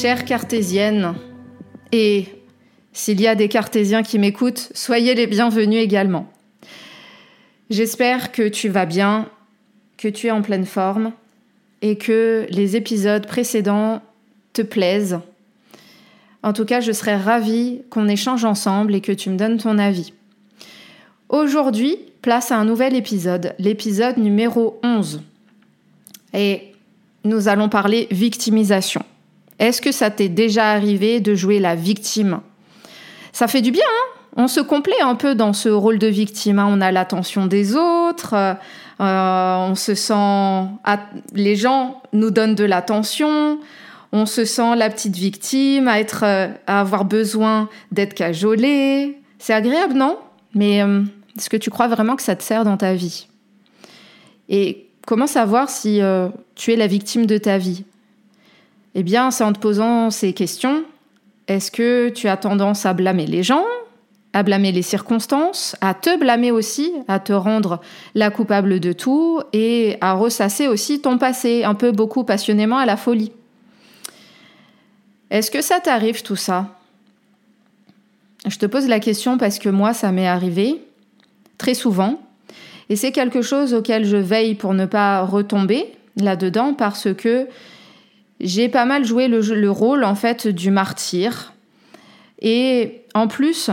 Chère cartésienne, et s'il y a des cartésiens qui m'écoutent, soyez les bienvenus également. J'espère que tu vas bien, que tu es en pleine forme et que les épisodes précédents te plaisent. En tout cas, je serais ravie qu'on échange ensemble et que tu me donnes ton avis. Aujourd'hui, place à un nouvel épisode, l'épisode numéro 11. Et nous allons parler victimisation. Est-ce que ça t'est déjà arrivé de jouer la victime? Ça fait du bien, hein? On se complaît un peu dans ce rôle de victime. Hein. On a l'attention des autres, euh, on se sent. Les gens nous donnent de l'attention, on se sent la petite victime, à, être, euh, à avoir besoin d'être cajolé. C'est agréable, non? Mais euh, est-ce que tu crois vraiment que ça te sert dans ta vie? Et comment savoir si tu es la victime de ta vie? Eh bien, c'est en te posant ces questions. Est-ce que tu as tendance à blâmer les gens, à blâmer les circonstances, à te blâmer aussi, à te rendre la coupable de tout et à ressasser aussi ton passé, un peu beaucoup passionnément à la folie Est-ce que ça t'arrive tout ça? Je te pose la question parce que moi, ça m'est arrivé très souvent. Et c'est quelque chose auquel je veille pour ne pas retomber là-dedans parce que j'ai pas mal joué le, rôle en fait du martyr. Et en plus,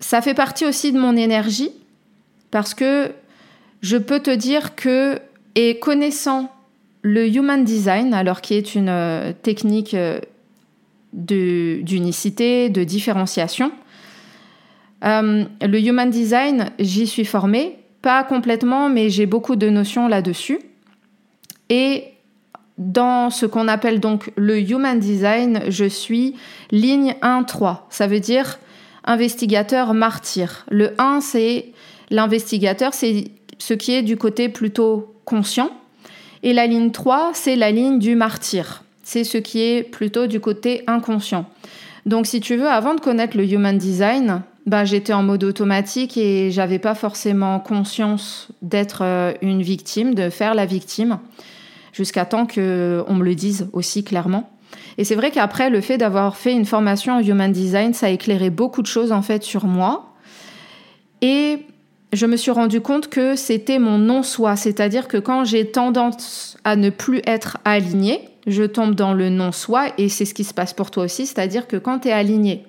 ça fait partie aussi de mon énergie parce que je peux te dire que, et connaissant le Human Design, alors qui est une euh, technique euh, d'unicité, de, différenciation, euh, le Human Design, j'y suis formée, pas complètement, mais j'ai beaucoup de notions là-dessus. Et dans ce qu'on appelle donc le Human Design, je suis ligne 1-3. Ça veut dire investigateur martyr. Le 1, c'est l'investigateur, c'est ce qui est du côté plutôt conscient. Et la ligne 3, c'est la ligne du martyr. C'est ce qui est plutôt du côté inconscient. Donc si tu veux, avant de connaître le Human Design, bah, j'étais en mode automatique et j'avais pas forcément conscience d'être euh, une victime, de faire la victime jusqu'à temps qu'on me le dise aussi clairement. Et c'est vrai qu'après, le fait d'avoir fait une formation en Human Design, ça a éclairé beaucoup de choses en fait sur moi. Et je me suis rendu compte que c'était mon non-soi, c'est-à-dire que quand j'ai tendance à ne plus être alignée, je tombe dans le non-soi et c'est ce qui se passe pour toi aussi, c'est-à-dire que quand tu es aligné,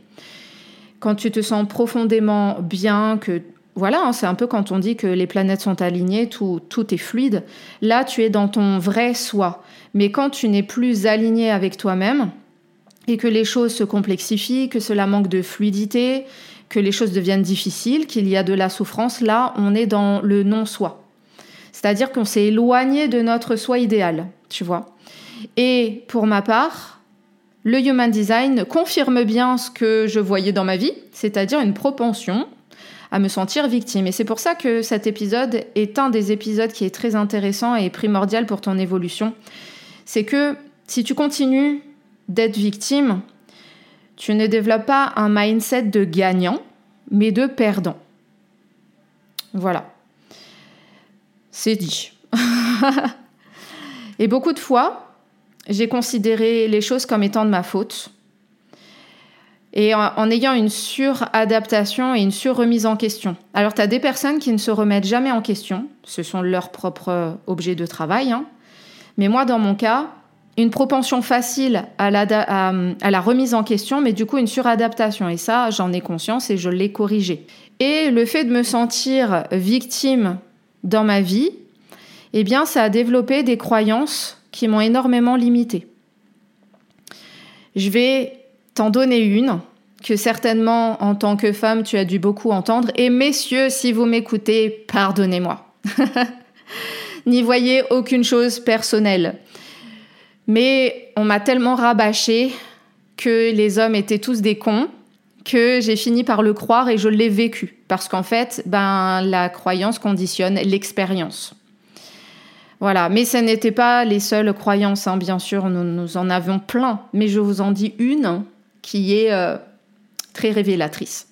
quand tu te sens profondément bien, que voilà, hein, c'est un peu quand on dit que les planètes sont alignées, tout, tout est fluide. Là, tu es dans ton vrai soi. Mais quand tu n'es plus aligné avec toi-même et que les choses se complexifient, que cela manque de fluidité, que les choses deviennent difficiles, qu'il y a de la souffrance, là, on est dans le non-soi. C'est-à-dire qu'on s'est éloigné de notre soi idéal, tu vois. Et pour ma part, le Human Design confirme bien ce que je voyais dans ma vie, c'est-à-dire une propension à me sentir victime. Et c'est pour ça que cet épisode est un des épisodes qui est très intéressant et primordial pour ton évolution. C'est que si tu continues d'être victime, tu ne développes pas un mindset de gagnant, mais de perdant. Voilà. C'est dit. et beaucoup de fois, j'ai considéré les choses comme étant de ma faute et en, ayant une suradaptation et une surremise en question. Alors, tu as des personnes qui ne se remettent jamais en question, ce sont leurs propres objets de travail, hein. Mais moi, dans mon cas, une propension facile à la, à la, remise en question, mais du coup une suradaptation. Et ça, j'en ai conscience et je l'ai corrigé. Et le fait de me sentir victime dans ma vie, eh bien, ça a développé des croyances qui m'ont énormément limitée. Je vais t'en donner une que certainement en tant que femme tu as dû beaucoup entendre. Et messieurs, si vous m'écoutez, pardonnez-moi. N'y voyez aucune chose personnelle. Mais on m'a tellement rabâché que les hommes étaient tous des cons que j'ai fini par le croire et je l'ai vécu. Parce qu'en fait, ben, la croyance conditionne l'expérience. Voilà, mais ce n'étaient pas les seules croyances, hein. bien sûr, nous, en avions plein, mais je vous en dis une qui est euh, très révélatrice.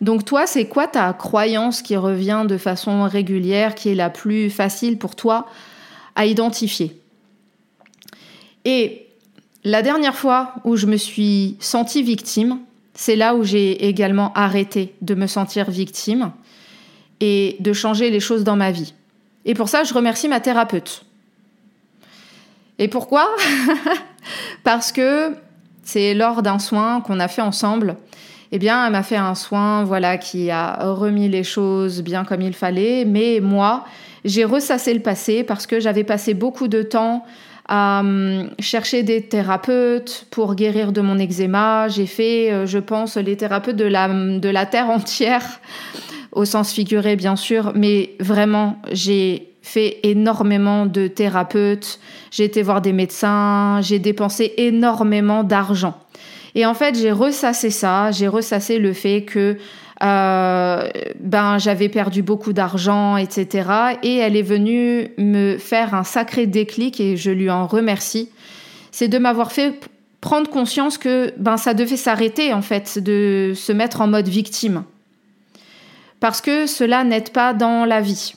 Donc toi, c'est quoi ta croyance qui revient de façon régulière, qui est la plus facile pour toi à identifier? Et la dernière fois où je me suis sentie victime, c'est là où j'ai également arrêté de me sentir victime et de changer les choses dans ma vie. Et pour ça, je remercie ma thérapeute. Et pourquoi? Parce que c'est lors d'un soin qu'on a fait ensemble. Eh bien, elle m'a fait un soin, voilà, qui a remis les choses bien comme il fallait. Mais moi, j'ai ressassé le passé parce que j'avais passé beaucoup de temps à hum, chercher des thérapeutes pour guérir de mon eczéma. J'ai fait, euh, je pense, les thérapeutes de la, de la terre entière, au sens figuré bien sûr, mais vraiment, j'ai fait énormément de thérapeutes, j'ai été voir des médecins, j'ai dépensé énormément d'argent. Et en fait, j'ai ressassé ça, j'ai ressassé le fait que euh, ben j'avais perdu beaucoup d'argent, etc. Et elle est venue me faire un sacré déclic et je lui en remercie. C'est de m'avoir fait prendre conscience que ben ça devait s'arrêter en fait de se mettre en mode victime parce que cela n'aide pas dans la vie.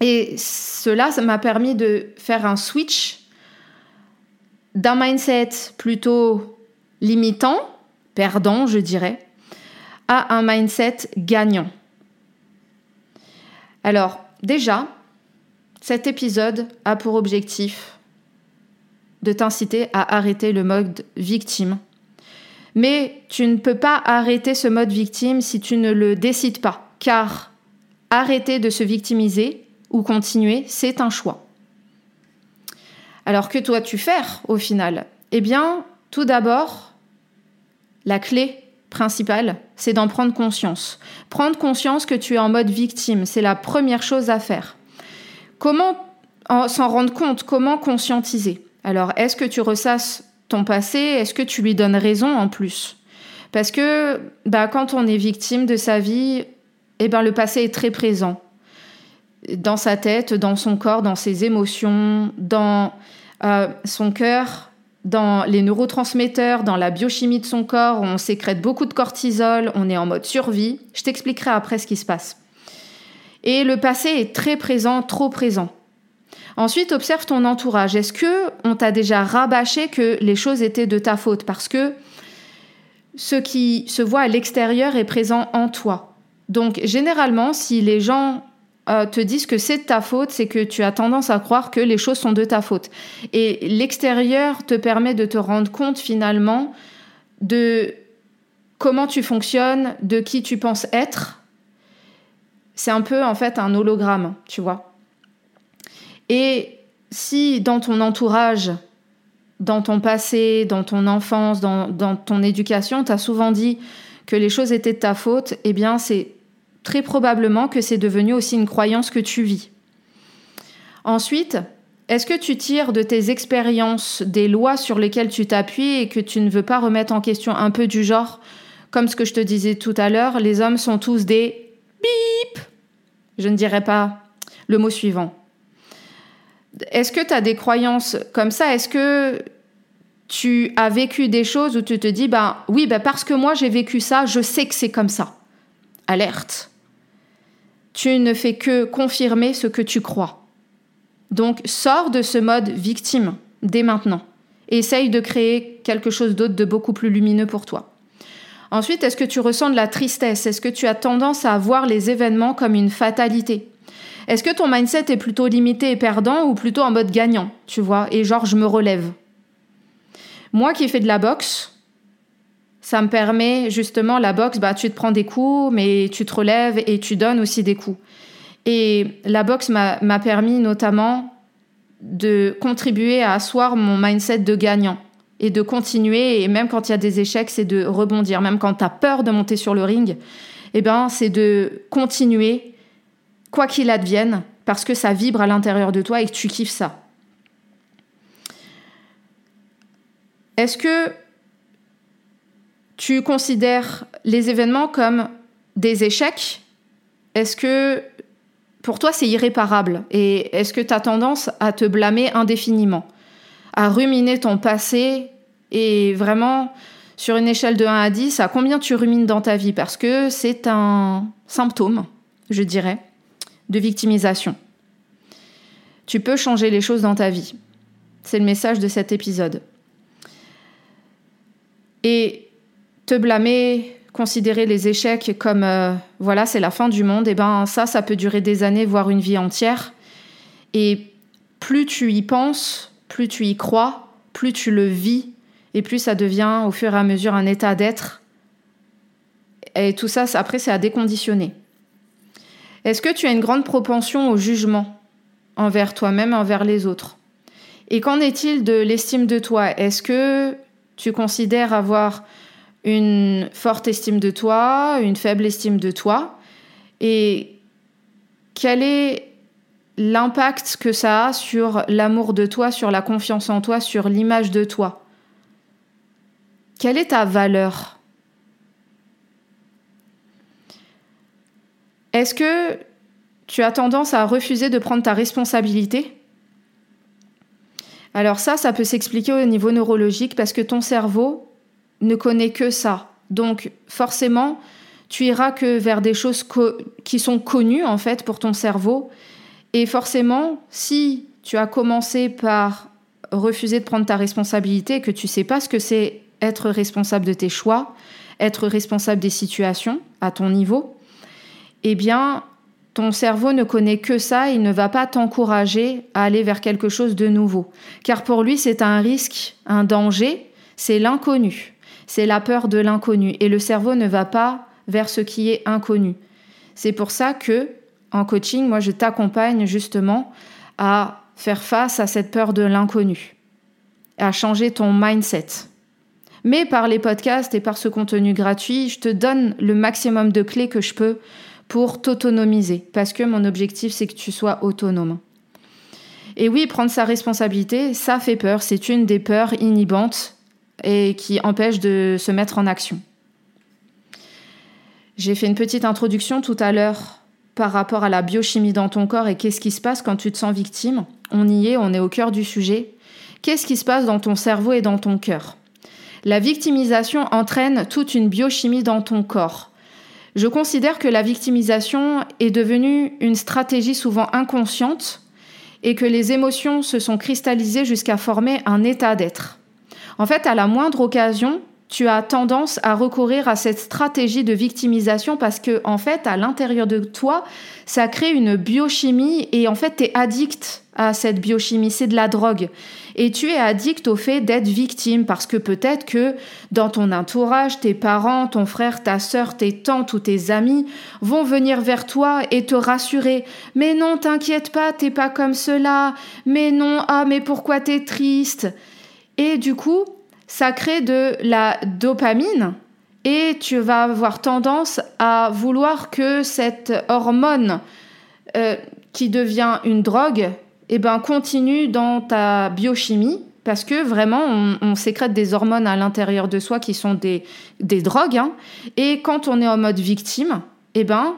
Et cela, m'a permis de faire un switch d'un mindset plutôt limitant, perdant, je dirais, à un mindset gagnant. Alors, déjà, cet épisode a pour objectif de t'inciter à arrêter le mode victime. Mais tu ne peux pas arrêter ce mode victime si tu ne le décides pas, car arrêter de se victimiser ou continuer, c'est un choix. Alors que dois-tu faire au final? Eh bien, tout d'abord, la clé principale, c'est d'en prendre conscience. Prendre conscience que tu es en mode victime, c'est la première chose à faire. Comment s'en rendre compte? Comment conscientiser? Alors, est-ce que tu ressasses ton passé? Est-ce que tu lui donnes raison en plus? Parce que bah, quand on est victime de sa vie, eh ben, le passé est très présent. Dans sa tête, dans son corps, dans ses émotions, dans euh, son cœur, dans les neurotransmetteurs, dans la biochimie de son corps, on sécrète beaucoup de cortisol, on est en mode survie. Je t'expliquerai après ce qui se passe. Et le passé est très présent, trop présent. Ensuite, observe ton entourage. Est-ce que on t'a déjà rabâché que les choses étaient de ta faute? Parce que ce qui se voit à l'extérieur est présent en toi. Donc généralement, si les gens euh, te disent que c'est de ta faute, c'est que tu as tendance à croire que les choses sont de ta faute. Et l'extérieur te permet de te rendre compte finalement de comment tu fonctionnes, de qui tu penses être. C'est un peu en fait un hologramme, tu vois. Et si dans ton entourage, dans ton passé, dans ton enfance, dans, dans ton éducation, tu as souvent dit que les choses étaient de ta faute, eh bien c'est très probablement que c'est devenu aussi une croyance que tu vis. Ensuite, est-ce que tu tires de tes expériences des lois sur lesquelles tu t'appuies et que tu ne veux pas remettre en question un peu du genre, comme ce que je te disais tout à l'heure, les hommes sont tous des bip Je ne dirais pas le mot suivant. Est-ce que tu as des croyances comme ça? Est-ce que tu as vécu des choses où tu te dis, bah oui, bah parce que moi j'ai vécu ça, je sais que c'est comme ça. Alerte tu ne fais que confirmer ce que tu crois. Donc sors de ce mode victime dès maintenant. essaye de créer quelque chose d'autre de beaucoup plus lumineux pour toi. Ensuite, est-ce que tu ressens de la tristesse? Est-ce que tu as tendance à voir les événements comme une fatalité? Est-ce que ton mindset est plutôt limité et perdant ou plutôt en mode gagnant, tu vois, et genre je me relève Moi qui fais de la boxe, ça me permet justement, la boxe, bah, tu te prends des coups, mais tu te relèves et tu donnes aussi des coups. Et la boxe m'a permis notamment de contribuer à asseoir mon mindset de gagnant et de continuer. Et même quand il y a des échecs, c'est de rebondir. Même quand tu as peur de monter sur le ring, eh ben, c'est de continuer, quoi qu'il advienne, parce que ça vibre à l'intérieur de toi et que tu kiffes ça. Est-ce que tu considères les événements comme des échecs Est-ce que pour toi c'est irréparable Et est-ce que tu as tendance à te blâmer indéfiniment À ruminer ton passé et vraiment sur une échelle de 1 à 10, à combien tu rumines dans ta vie? Parce que c'est un symptôme, je dirais, de victimisation. Tu peux changer les choses dans ta vie. C'est le message de cet épisode. Et te blâmer, considérer les échecs comme euh, voilà, c'est la fin du monde, et eh ben ça, ça peut durer des années, voire une vie entière. Et plus tu y penses, plus tu y crois, plus tu le vis, et plus ça devient au fur et à mesure un état d'être. Et tout ça, après, c'est à déconditionner. Est-ce que tu as une grande propension au jugement envers toi-même, envers les autres? Et qu'en est-il de l'estime de toi? Est-ce que tu considères avoir une forte estime de toi, une faible estime de toi, et quel est l'impact que ça a sur l'amour de toi, sur la confiance en toi, sur l'image de toi? Quelle est ta valeur? Est-ce que tu as tendance à refuser de prendre ta responsabilité? Alors ça, ça peut s'expliquer au niveau neurologique parce que ton cerveau, ne connaît que ça. Donc forcément, tu iras que vers des choses qui sont connues en fait pour ton cerveau. Et forcément, si tu as commencé par refuser de prendre ta responsabilité que tu sais pas ce que c'est être responsable de tes choix, être responsable des situations à ton niveau, eh bien, ton cerveau ne connaît que ça, il ne va pas t'encourager à aller vers quelque chose de nouveau. Car pour lui, c'est un risque, un danger, c'est l'inconnu c'est la peur de l'inconnu et le cerveau ne va pas vers ce qui est inconnu. C'est pour ça que en coaching, moi je t'accompagne justement à faire face à cette peur de l'inconnu, à changer ton mindset. Mais par les podcasts et par ce contenu gratuit, je te donne le maximum de clés que je peux pour t'autonomiser, parce que mon objectif, c'est que tu sois autonome. Et oui, prendre sa responsabilité, ça fait peur, c'est une des peurs inhibantes et qui empêche de se mettre en action. J'ai fait une petite introduction tout à l'heure par rapport à la biochimie dans ton corps et qu'est-ce qui se passe quand tu te sens victime. On y est, on est au cœur du sujet. Qu'est-ce qui se passe dans ton cerveau et dans ton cœur? La victimisation entraîne toute une biochimie dans ton corps. Je considère que la victimisation est devenue une stratégie souvent inconsciente et que les émotions se sont cristallisées jusqu'à former un état d'être. En fait, à la moindre occasion, tu as tendance à recourir à cette stratégie de victimisation parce que, en fait, à l'intérieur de toi, ça crée une biochimie et en fait, tu es addict à cette biochimie. C'est de la drogue. Et tu es addict au fait d'être victime parce que peut-être que dans ton entourage, tes parents, ton frère, ta sœur, tes tantes ou tes amis vont venir vers toi et te rassurer. Mais non, t'inquiète pas, t'es pas comme cela. Mais non, ah, mais pourquoi t'es triste? Et du coup, ça crée de la dopamine et tu vas avoir tendance à vouloir que cette hormone euh, qui devient une drogue eh ben, continue dans ta biochimie parce que vraiment, on, sécrète des hormones à l'intérieur de soi qui sont des, drogues. Hein. et quand on est en mode victime, eh ben,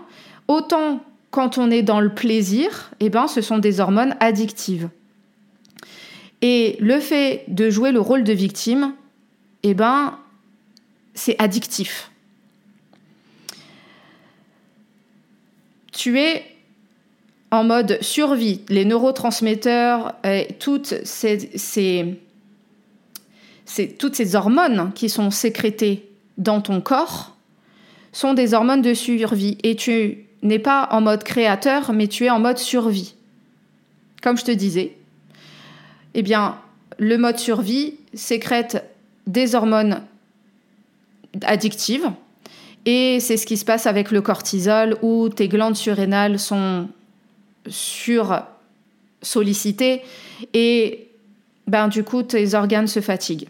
autant quand on est dans le plaisir, eh ben, ce sont des hormones addictives. Et le fait de jouer le rôle de victime, eh ben, c'est addictif. Tu es en mode survie. Les neurotransmetteurs, et toutes ces, toutes ces hormones qui sont sécrétées dans ton corps sont des hormones de survie. Et tu n'es pas en mode créateur, mais tu es en mode survie. Comme je te disais, eh bien, le mode survie sécrète des hormones addictives. Et c'est ce qui se passe avec le cortisol où tes glandes surrénales sont sur sollicitées et ben, du coup tes organes se fatiguent.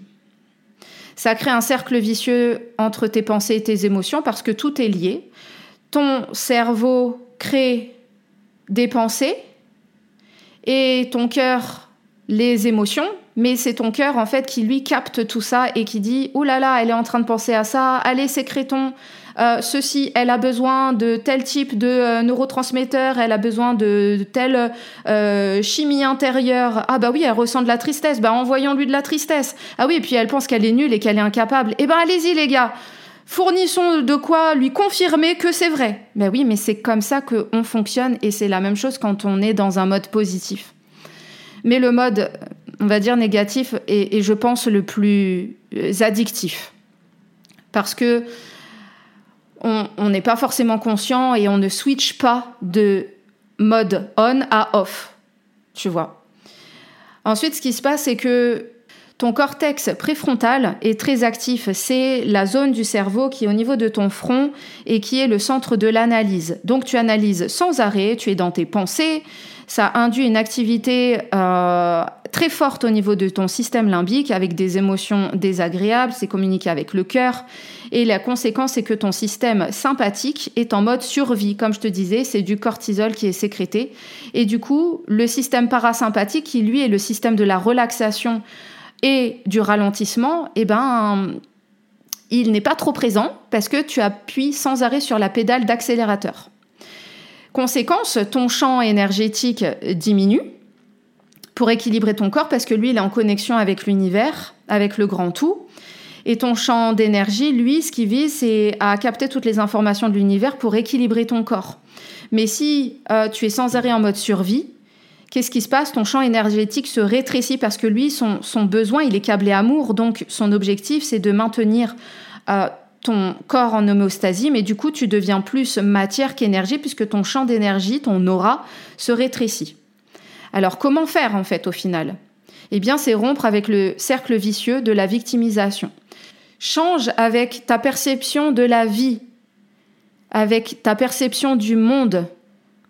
Ça crée un cercle vicieux entre tes pensées et tes émotions parce que tout est lié. Ton cerveau crée des pensées et ton cœur les émotions mais c'est ton cœur en fait qui lui capte tout ça et qui dit oh là là, elle est en train de penser à ça, allez sécrétons euh, ceci, elle a besoin de tel type de euh, neurotransmetteur, elle a besoin de, telle euh, chimie intérieure. Ah bah oui, elle ressent de la tristesse, bah envoyons-lui de la tristesse. Ah oui, et puis elle pense qu'elle est nulle et qu'elle est incapable. Eh ben allez-y les gars, fournissons de quoi lui confirmer que c'est vrai. Ben oui, mais c'est comme ça qu'on fonctionne et c'est la même chose quand on est dans un mode positif. Mais le mode on va dire, négatif et, je pense le plus addictif. Parce que on n'est pas forcément conscient et on ne switch pas de mode on à off. Tu vois. Ensuite, ce qui se passe, c'est que ton cortex préfrontal est très actif. C'est la zone du cerveau qui est au niveau de ton front et qui est le centre de l'analyse. Donc tu analyses sans arrêt, tu es dans tes pensées, ça induit une activité euh, très forte au niveau de ton système limbique avec des émotions désagréables, c'est communiqué avec le cœur. Et la conséquence, c'est que ton système sympathique est en mode survie. Comme je te disais, c'est du cortisol qui est sécrété. Et du coup, le système parasympathique, qui lui est le système de la relaxation et du ralentissement, eh ben, il n'est pas trop présent parce que tu appuies sans arrêt sur la pédale d'accélérateur. Conséquence, ton champ énergétique diminue pour équilibrer ton corps parce que lui, il est en connexion avec l'univers, avec le grand tout. Et ton champ d'énergie, lui, ce qu'il vise, c'est à capter toutes les informations de l'univers pour équilibrer ton corps. Mais si euh, tu es sans arrêt en mode survie, qu'est-ce qui se passe? Ton champ énergétique se rétrécit parce que lui, son, besoin, il est câblé amour. Donc, son objectif, c'est de maintenir euh, ton corps en homéostasie, mais du coup, tu deviens plus matière qu'énergie puisque ton champ d'énergie, ton aura, se rétrécit. Alors, comment faire en fait au final? Eh bien, c'est rompre avec le cercle vicieux de la victimisation. Change avec ta perception de la vie, avec ta perception du monde.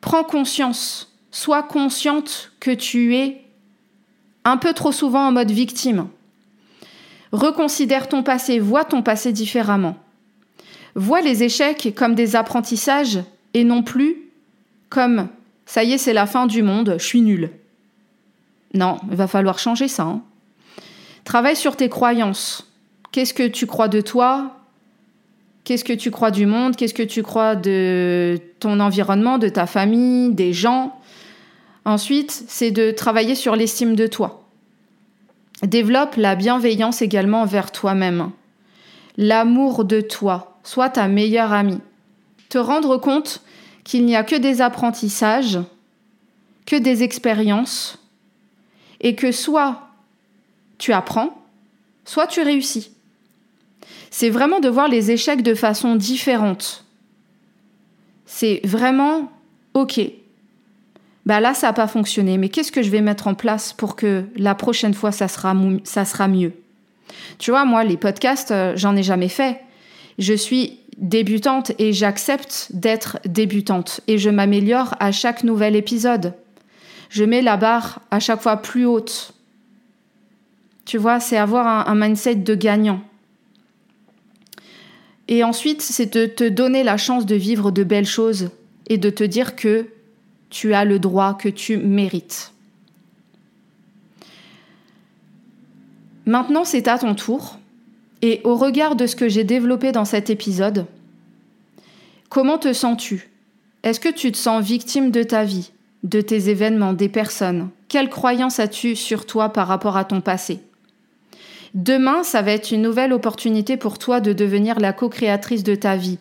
Prends conscience, sois consciente que tu es un peu trop souvent en mode victime. Reconsidère ton passé, vois ton passé différemment. Vois les échecs comme des apprentissages et non plus comme ça y est, c'est la fin du monde, je suis nul. Non, il va falloir changer ça. Hein. Travaille sur tes croyances. Qu'est-ce que tu crois de toi? Qu'est-ce que tu crois du monde? Qu'est-ce que tu crois de ton environnement, de ta famille, des gens? Ensuite, c'est de travailler sur l'estime de toi. Développe la bienveillance également vers toi-même. L'amour de toi. Sois ta meilleure amie. Te rendre compte qu'il n'y a que des apprentissages, que des expériences, et que soit tu apprends, soit tu réussis. C'est vraiment de voir les échecs de façon différente. C'est vraiment OK bah là, ça n'a pas fonctionné, mais qu'est-ce que je vais mettre en place pour que la prochaine fois, ça sera, ça sera mieux? Tu vois, moi, les podcasts, euh, j'en ai jamais fait. Je suis débutante et j'accepte d'être débutante et je m'améliore à chaque nouvel épisode. Je mets la barre à chaque fois plus haute. Tu vois, c'est avoir un, mindset de gagnant. Et ensuite, c'est de te donner la chance de vivre de belles choses et de te dire que tu as le droit que tu mérites. Maintenant, c'est à ton tour. Et au regard de ce que j'ai développé dans cet épisode, comment te sens-tu? Est-ce que tu te sens victime de ta vie, de tes événements, des personnes? Quelle croyance as-tu sur toi par rapport à ton passé? Demain, ça va être une nouvelle opportunité pour toi de devenir la co-créatrice de ta vie,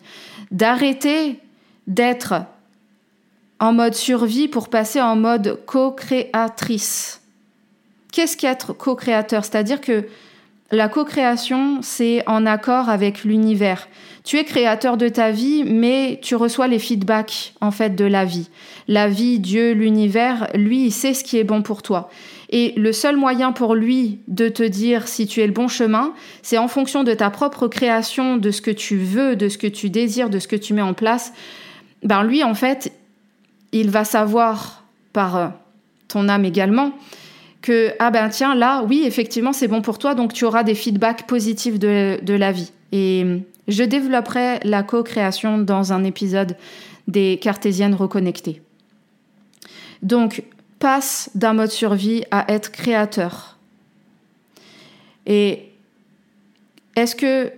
d'arrêter d'être en mode survie pour passer en mode co-créatrice. Qu'est-ce qu'être co-créateur? C'est-à-dire que la co-création, c'est en accord avec l'univers. Tu es créateur de ta vie, mais tu reçois les feedbacks en fait de la vie. La vie, Dieu, l'univers, lui, il sait ce qui est bon pour toi. Et le seul moyen pour lui de te dire si tu es le bon chemin, c'est en fonction de ta propre création, de ce que tu veux, de ce que tu désires, de ce que tu mets en place. Ben lui, en fait, il va savoir par euh, ton âme également que ah ben tiens là oui effectivement c'est bon pour toi donc tu auras des feedbacks positifs de, de la vie et je développerai la co-création dans un épisode des cartésiennes reconnectées. Donc, passe d'un mode survie à être créateur. Et est-ce que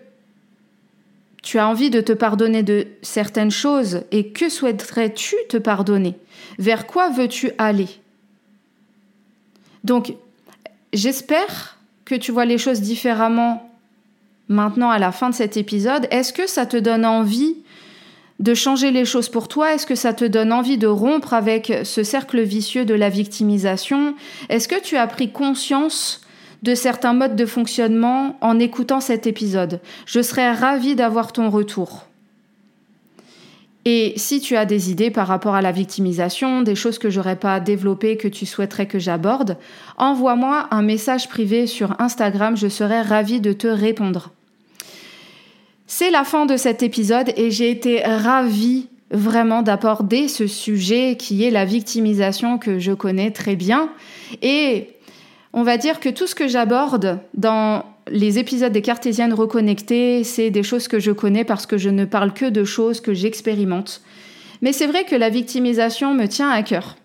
tu as envie de te pardonner de certaines choses et que souhaiterais-tu te pardonner? Vers quoi veux-tu aller? Donc, j'espère que tu vois les choses différemment maintenant à la fin de cet épisode. Est-ce que ça te donne envie de changer les choses pour toi? Est-ce que ça te donne envie de rompre avec ce cercle vicieux de la victimisation? Est-ce que tu as pris conscience de certains modes de fonctionnement en écoutant cet épisode? Je serais ravie d'avoir ton retour. Et si tu as des idées par rapport à la victimisation, des choses que j'aurais pas développées que tu souhaiterais que j'aborde, envoie-moi un message privé sur Instagram, je serais ravie de te répondre. C'est la fin de cet épisode et j'ai été ravie vraiment d'aborder ce sujet qui est la victimisation que je connais très bien. Et on va dire que tout ce que j'aborde dans les épisodes des Cartésiennes reconnectées, c'est des choses que je connais parce que je ne parle que de choses que j'expérimente. Mais c'est vrai que la victimisation me tient à cœur.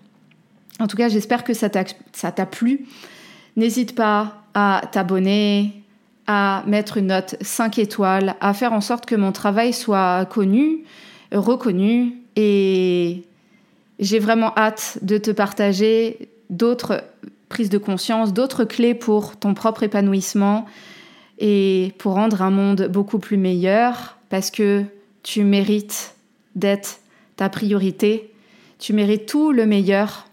En tout cas, j'espère que ça t'a plu. N'hésite pas à t'abonner, à mettre une note 5 étoiles, à faire en sorte que mon travail soit connu, reconnu. Et j'ai vraiment hâte de te partager d'autres prises de conscience, d'autres clés pour ton propre épanouissement et pour rendre un monde beaucoup plus meilleur parce que tu mérites d'être ta priorité, tu mérites tout le meilleur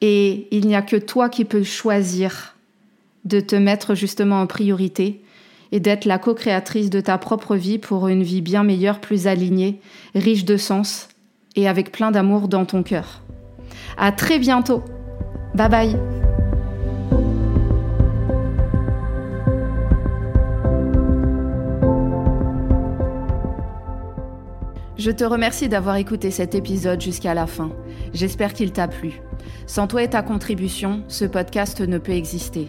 et il n'y a que toi qui peux choisir de te mettre justement en priorité et d'être la co-créatrice de ta propre vie pour une vie bien meilleure, plus alignée, riche de sens et avec plein d'amour dans ton cœur. À très bientôt. Bye bye. Je te remercie d'avoir écouté cet épisode jusqu'à la fin. J'espère qu'il t'a plu. Sans toi et ta contribution, ce podcast ne peut exister.